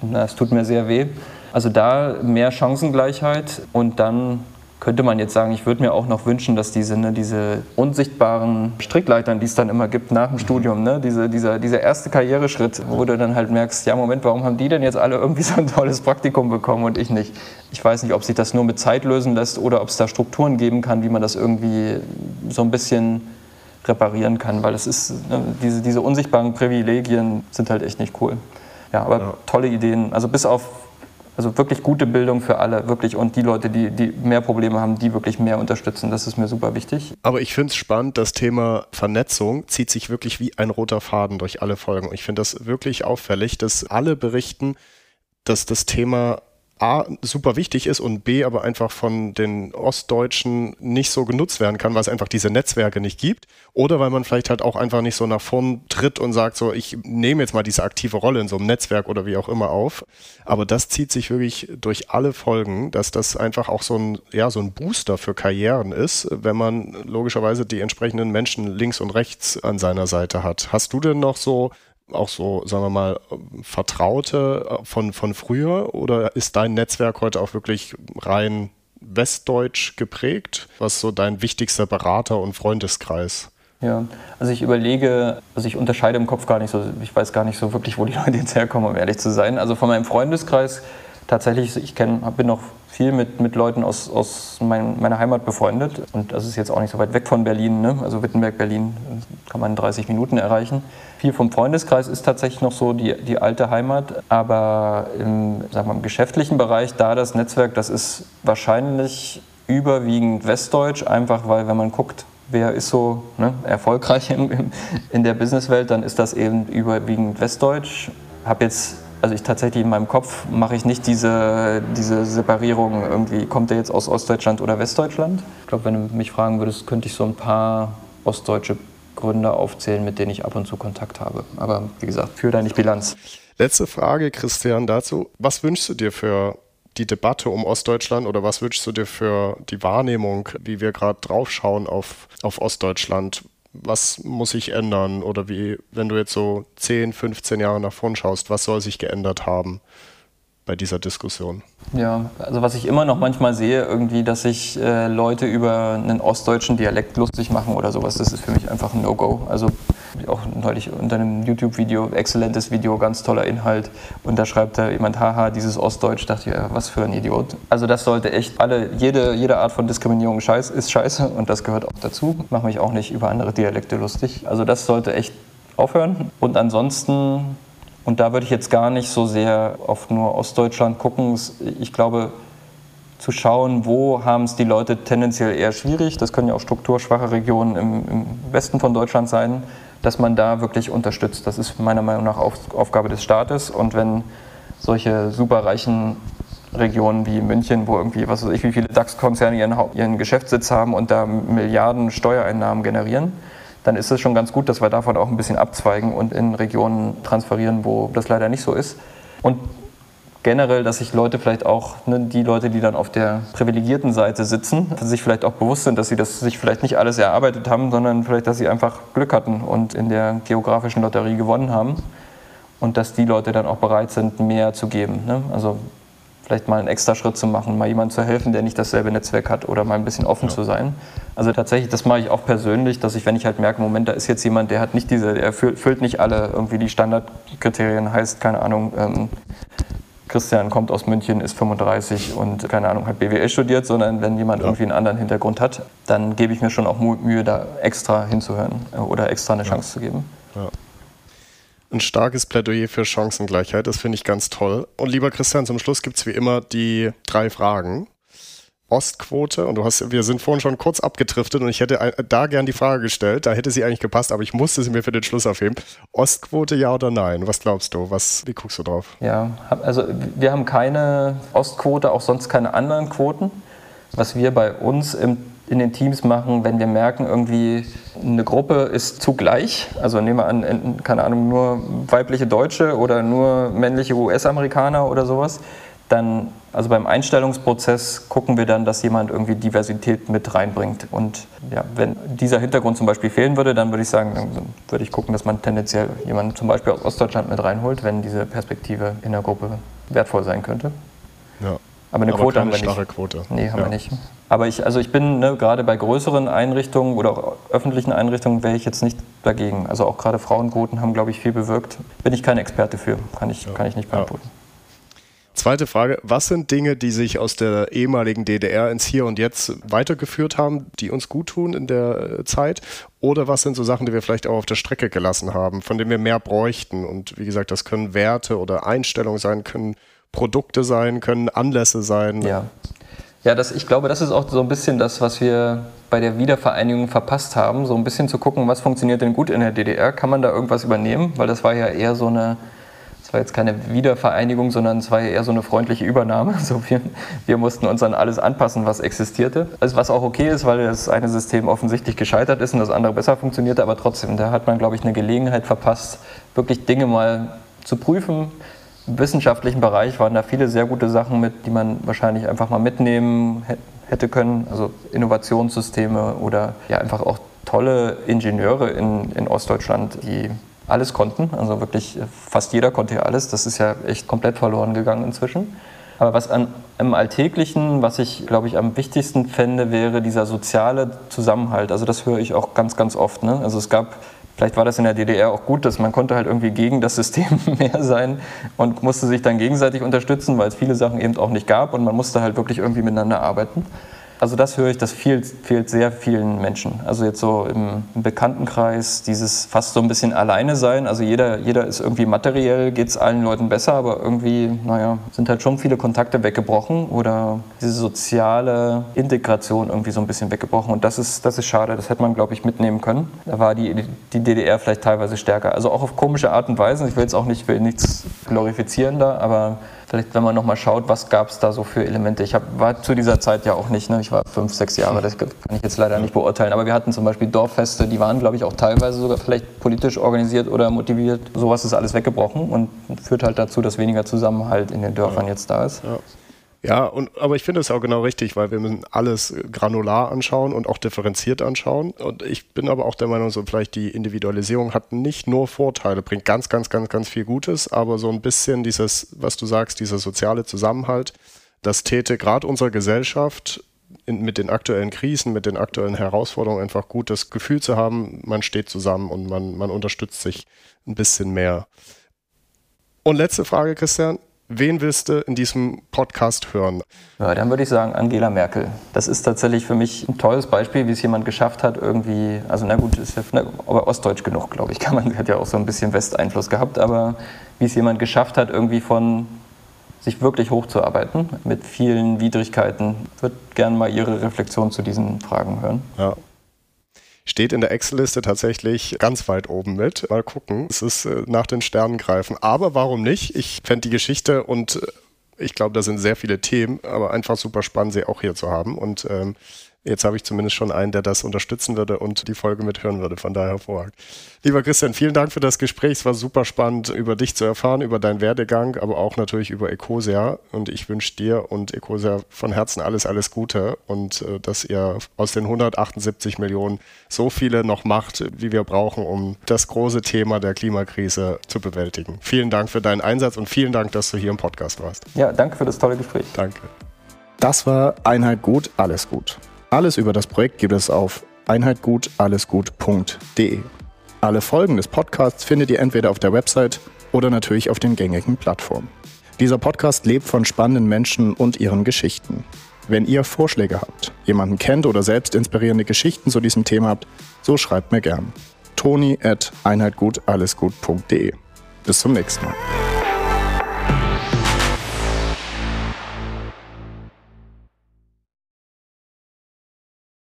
Speaker 1: das tut mir sehr weh. Also da mehr Chancengleichheit und dann könnte man jetzt sagen, ich würde mir auch noch wünschen, dass diese, ne, diese unsichtbaren Strickleitern, die es dann immer gibt nach dem Studium, ne, diese, dieser, dieser erste Karriereschritt, wo du dann halt merkst, ja Moment, warum haben die denn jetzt alle irgendwie so ein tolles Praktikum bekommen und ich nicht? Ich weiß nicht, ob sich das nur mit Zeit lösen lässt oder ob es da Strukturen geben kann, wie man das irgendwie so ein bisschen reparieren kann, weil es ist, ne, diese, diese unsichtbaren Privilegien sind halt echt nicht cool. Ja, aber ja. tolle Ideen. Also bis auf also wirklich gute Bildung für alle, wirklich und die Leute, die, die mehr Probleme haben, die wirklich mehr unterstützen. Das ist mir super wichtig.
Speaker 2: Aber ich finde es spannend, das Thema Vernetzung zieht sich wirklich wie ein roter Faden durch alle Folgen. Ich finde das wirklich auffällig, dass alle berichten, dass das Thema A super wichtig ist und B aber einfach von den Ostdeutschen nicht so genutzt werden kann, weil es einfach diese Netzwerke nicht gibt. Oder weil man vielleicht halt auch einfach nicht so nach vorn tritt und sagt, so ich nehme jetzt mal diese aktive Rolle in so einem Netzwerk oder wie auch immer auf. Aber das zieht sich wirklich durch alle Folgen, dass das einfach auch so ein, ja, so ein Booster für Karrieren ist, wenn man logischerweise die entsprechenden Menschen links und rechts an seiner Seite hat. Hast du denn noch so auch so, sagen wir mal, Vertraute äh, von, von früher oder ist dein Netzwerk heute auch wirklich rein westdeutsch geprägt? Was so dein wichtigster Berater und Freundeskreis?
Speaker 1: Ja, also ich überlege, also ich unterscheide im Kopf gar nicht so, ich weiß gar nicht so wirklich, wo die Leute jetzt herkommen, um ehrlich zu sein. Also von meinem Freundeskreis tatsächlich, ich kenn, bin noch viel mit, mit Leuten aus, aus mein, meiner Heimat befreundet. Und das ist jetzt auch nicht so weit weg von Berlin, ne? also Wittenberg, Berlin, kann man in 30 Minuten erreichen. Viel vom Freundeskreis ist tatsächlich noch so die, die alte Heimat. Aber im, sagen wir, im geschäftlichen Bereich, da das Netzwerk, das ist wahrscheinlich überwiegend westdeutsch, einfach weil, wenn man guckt, wer ist so ne, erfolgreich in, in der Businesswelt, dann ist das eben überwiegend westdeutsch. Habe jetzt also ich tatsächlich in meinem Kopf mache ich nicht diese, diese Separierung irgendwie, kommt der jetzt aus Ostdeutschland oder Westdeutschland? Ich glaube, wenn du mich fragen würdest, könnte ich so ein paar ostdeutsche Gründer aufzählen, mit denen ich ab und zu Kontakt habe. Aber wie gesagt, da nicht Bilanz.
Speaker 2: Letzte Frage, Christian, dazu. Was wünschst du dir für die Debatte um Ostdeutschland oder was wünschst du dir für die Wahrnehmung, wie wir gerade draufschauen auf, auf Ostdeutschland? was muss sich ändern? Oder wie, wenn du jetzt so 10, 15 Jahre nach vorn schaust, was soll sich geändert haben bei dieser Diskussion?
Speaker 1: Ja, also was ich immer noch manchmal sehe, irgendwie, dass sich äh, Leute über einen ostdeutschen Dialekt lustig machen oder sowas, das ist für mich einfach ein No-Go. Also auch neulich unter einem YouTube-Video, exzellentes Video, ganz toller Inhalt. Und da schreibt da jemand, haha, dieses Ostdeutsch, dachte ich, ja, was für ein Idiot. Also das sollte echt alle, jede, jede Art von Diskriminierung scheiß, ist scheiße und das gehört auch dazu. Mache mich auch nicht über andere Dialekte lustig. Also das sollte echt aufhören. Und ansonsten und da würde ich jetzt gar nicht so sehr auf nur Ostdeutschland gucken. Ich glaube, zu schauen, wo haben es die Leute tendenziell eher schwierig, das können ja auch strukturschwache Regionen im, im, Westen von Deutschland sein, dass man da wirklich unterstützt. Das ist meiner Meinung nach auf, Aufgabe des Staates. Und wenn solche superreichen Regionen wie München, wo irgendwie, was weiß ich, wie viele DAX-Konzerne ihren, ihren Geschäftssitz haben und da Milliarden Steuereinnahmen generieren, dann ist es schon ganz gut, dass wir davon auch ein bisschen abzweigen und in Regionen transferieren, wo das leider nicht so ist. Und generell, dass sich Leute vielleicht auch, ne, die Leute, die dann auf der privilegierten Seite sitzen, sich vielleicht auch bewusst sind, dass sie das sich vielleicht nicht alles erarbeitet haben, sondern vielleicht, dass sie einfach Glück hatten und in der geografischen Lotterie gewonnen haben. Und dass die Leute dann auch bereit sind, mehr zu geben. Ne? Also vielleicht mal einen extra Schritt zu machen, mal jemandem zu helfen, der nicht dasselbe Netzwerk hat oder mal ein bisschen offen ja. zu sein. Also tatsächlich, das mache ich auch persönlich, dass ich, wenn ich halt merke, Moment, da ist jetzt jemand, der hat nicht diese, der erfüllt nicht alle irgendwie die Standardkriterien, heißt, keine Ahnung, ähm, Christian kommt aus München, ist 35 und keine Ahnung, hat BWL studiert, sondern wenn jemand ja. irgendwie einen anderen Hintergrund hat, dann gebe ich mir schon auch Mühe, da extra hinzuhören äh, oder extra eine Chance zu geben.
Speaker 2: Ein starkes Plädoyer für Chancengleichheit. Das finde ich ganz toll. Und lieber Christian, zum Schluss gibt es wie immer die drei Fragen. Ostquote und du hast, wir sind vorhin schon kurz abgedriftet und ich hätte da gern die Frage gestellt, da hätte sie eigentlich gepasst, aber ich musste sie mir für den Schluss aufheben. Ostquote ja oder nein? Was glaubst du? Was, wie guckst du drauf?
Speaker 1: Ja, also wir haben keine Ostquote, auch sonst keine anderen Quoten. Was wir bei uns im, in den Teams machen, wenn wir merken, irgendwie eine Gruppe ist zugleich, also nehmen wir an, keine Ahnung, nur weibliche Deutsche oder nur männliche US-Amerikaner oder sowas, dann, also beim Einstellungsprozess gucken wir dann, dass jemand irgendwie Diversität mit reinbringt. Und ja, wenn dieser Hintergrund zum Beispiel fehlen würde, dann würde ich sagen, dann würde ich gucken, dass man tendenziell jemanden zum Beispiel aus Ostdeutschland mit reinholt, wenn diese Perspektive in der Gruppe wertvoll sein könnte.
Speaker 2: Ja.
Speaker 1: Aber eine
Speaker 2: Aber
Speaker 1: Quote haben wir nicht.
Speaker 2: Quote.
Speaker 1: Nee, haben
Speaker 2: Ja.
Speaker 1: wir nicht. Aber ich, also ich bin ne, gerade bei größeren Einrichtungen oder auch öffentlichen Einrichtungen wäre ich jetzt nicht dagegen. Also auch gerade Frauenquoten haben, glaube ich, viel bewirkt. Bin ich kein Experte für, kann ich, kann ich nicht beantworten.
Speaker 2: Zweite Frage, was sind Dinge, die sich aus der ehemaligen DDR ins Hier und Jetzt weitergeführt haben, die uns gut tun in der äh, Zeit? Oder was sind so Sachen, die wir vielleicht auch auf der Strecke gelassen haben, von denen wir mehr bräuchten? Und wie gesagt, das können Werte oder Einstellungen sein, können Produkte sein, können Anlässe sein.
Speaker 1: Ja. Ja, das, ich glaube, das ist auch so ein bisschen das, was wir bei der Wiedervereinigung verpasst haben. So ein bisschen zu gucken, was funktioniert denn gut in der DDR. Kann man da irgendwas übernehmen? Weil das war ja eher so eine, das war jetzt keine Wiedervereinigung, sondern es war ja eher so eine freundliche Übernahme. So wir, wir mussten uns an alles anpassen, was existierte. Also was auch okay ist, weil das eine System offensichtlich gescheitert ist und das andere besser funktionierte. Aber trotzdem, da hat man, glaube ich, eine Gelegenheit verpasst, wirklich Dinge mal zu prüfen. Wissenschaftlichen Bereich waren da viele sehr gute Sachen mit, die man wahrscheinlich einfach mal mitnehmen hä- hätte können. Also Innovationssysteme oder ja einfach auch tolle Ingenieure in, in Ostdeutschland, die alles konnten. Also wirklich äh, fast jeder konnte ja alles. Das ist ja echt komplett verloren gegangen inzwischen. Aber was an, im Alltäglichen, was ich, glaube ich, am wichtigsten fände, wäre dieser soziale Zusammenhalt. Also das höre ich auch ganz, ganz oft. Ne? Also es gab, vielleicht war das in der DDR auch gut, dass man konnte halt irgendwie gegen das System mehr sein und musste sich dann gegenseitig unterstützen, weil es viele Sachen eben auch nicht gab und man musste halt wirklich irgendwie miteinander arbeiten. Also das höre ich, das fehlt, fehlt sehr vielen Menschen. Also jetzt so im, Bekanntenkreis, dieses fast so ein bisschen alleine sein. Also jeder, jeder ist irgendwie materiell, geht es allen Leuten besser, aber irgendwie, naja, sind halt schon viele Kontakte weggebrochen oder diese soziale Integration irgendwie so ein bisschen weggebrochen. Und das ist, das ist schade, das hätte man, glaube ich, mitnehmen können. Da war die, die DDR vielleicht teilweise stärker. Also auch auf komische Art und Weise. Ich will jetzt auch nicht, will nichts glorifizieren da, aber Vielleicht, wenn man nochmal schaut, was gab es da so für Elemente. Ich hab, war zu dieser Zeit ja auch nicht, ne? ich war fünf, sechs Jahre, das kann ich jetzt leider nicht beurteilen. Aber wir hatten zum Beispiel Dorffeste, die waren, glaube ich, auch teilweise sogar vielleicht politisch organisiert oder motiviert. Sowas ist alles weggebrochen und führt halt dazu, dass weniger Zusammenhalt in den Dörfern jetzt da ist.
Speaker 2: Ja. Ja, und, aber ich finde es auch genau richtig, weil wir müssen alles granular anschauen und auch differenziert anschauen. Und ich bin aber auch der Meinung, so vielleicht die Individualisierung hat nicht nur Vorteile, bringt ganz, ganz, ganz, ganz viel Gutes, aber so ein bisschen dieses, was du sagst, dieser soziale Zusammenhalt, das täte gerade unserer Gesellschaft in, mit den aktuellen Krisen, mit den aktuellen Herausforderungen einfach gut, das Gefühl zu haben, man steht zusammen und man, man unterstützt sich ein bisschen mehr. Und letzte Frage, Christian. Wen willst du in diesem Podcast hören?
Speaker 1: Ja, dann würde ich sagen Angela Merkel. Das ist tatsächlich für mich ein tolles Beispiel, wie es jemand geschafft hat, irgendwie, also na gut, ist ja na, aber ostdeutsch genug, glaube ich, kann man, hat ja auch so ein bisschen Westeinfluss gehabt, aber wie es jemand geschafft hat, irgendwie von sich wirklich hochzuarbeiten mit vielen Widrigkeiten. Ich würde gerne mal Ihre Reflexion zu diesen Fragen hören.
Speaker 2: Ja. Steht in der Excel-Liste tatsächlich ganz weit oben mit. Mal gucken. Es ist äh, nach den Sternen greifen. Aber warum nicht? Ich fände die Geschichte und äh, ich glaube, da sind sehr viele Themen, aber einfach super spannend, sie auch hier zu haben. Und ähm, jetzt habe ich zumindest schon einen, der das unterstützen würde und die Folge mithören würde. Von daher hervorragend. Lieber Christian, vielen Dank für das Gespräch. Es war super spannend, über dich zu erfahren, über deinen Werdegang, aber auch natürlich über Ecosia. Und ich wünsche dir und Ecosia von Herzen alles, alles Gute und äh, dass ihr aus den 178 Millionen so viele noch macht, wie wir brauchen, um das große Thema der Klimakrise zu bewältigen. Vielen Dank für deinen Einsatz und vielen Dank, dass du hier im Podcast warst.
Speaker 1: Ja, danke für das tolle Gespräch.
Speaker 2: Danke.
Speaker 3: Das war Einheit gut, alles gut. Alles über das Projekt gibt es auf einheitgutallesgut.de. Alle Folgen des Podcasts findet ihr entweder auf der Website oder natürlich auf den gängigen Plattformen. Dieser Podcast lebt von spannenden Menschen und ihren Geschichten. Wenn ihr Vorschläge habt, jemanden kennt oder selbst inspirierende Geschichten zu diesem Thema habt, so schreibt mir gern. toni at einheitgutallesgut.de. Bis zum nächsten Mal.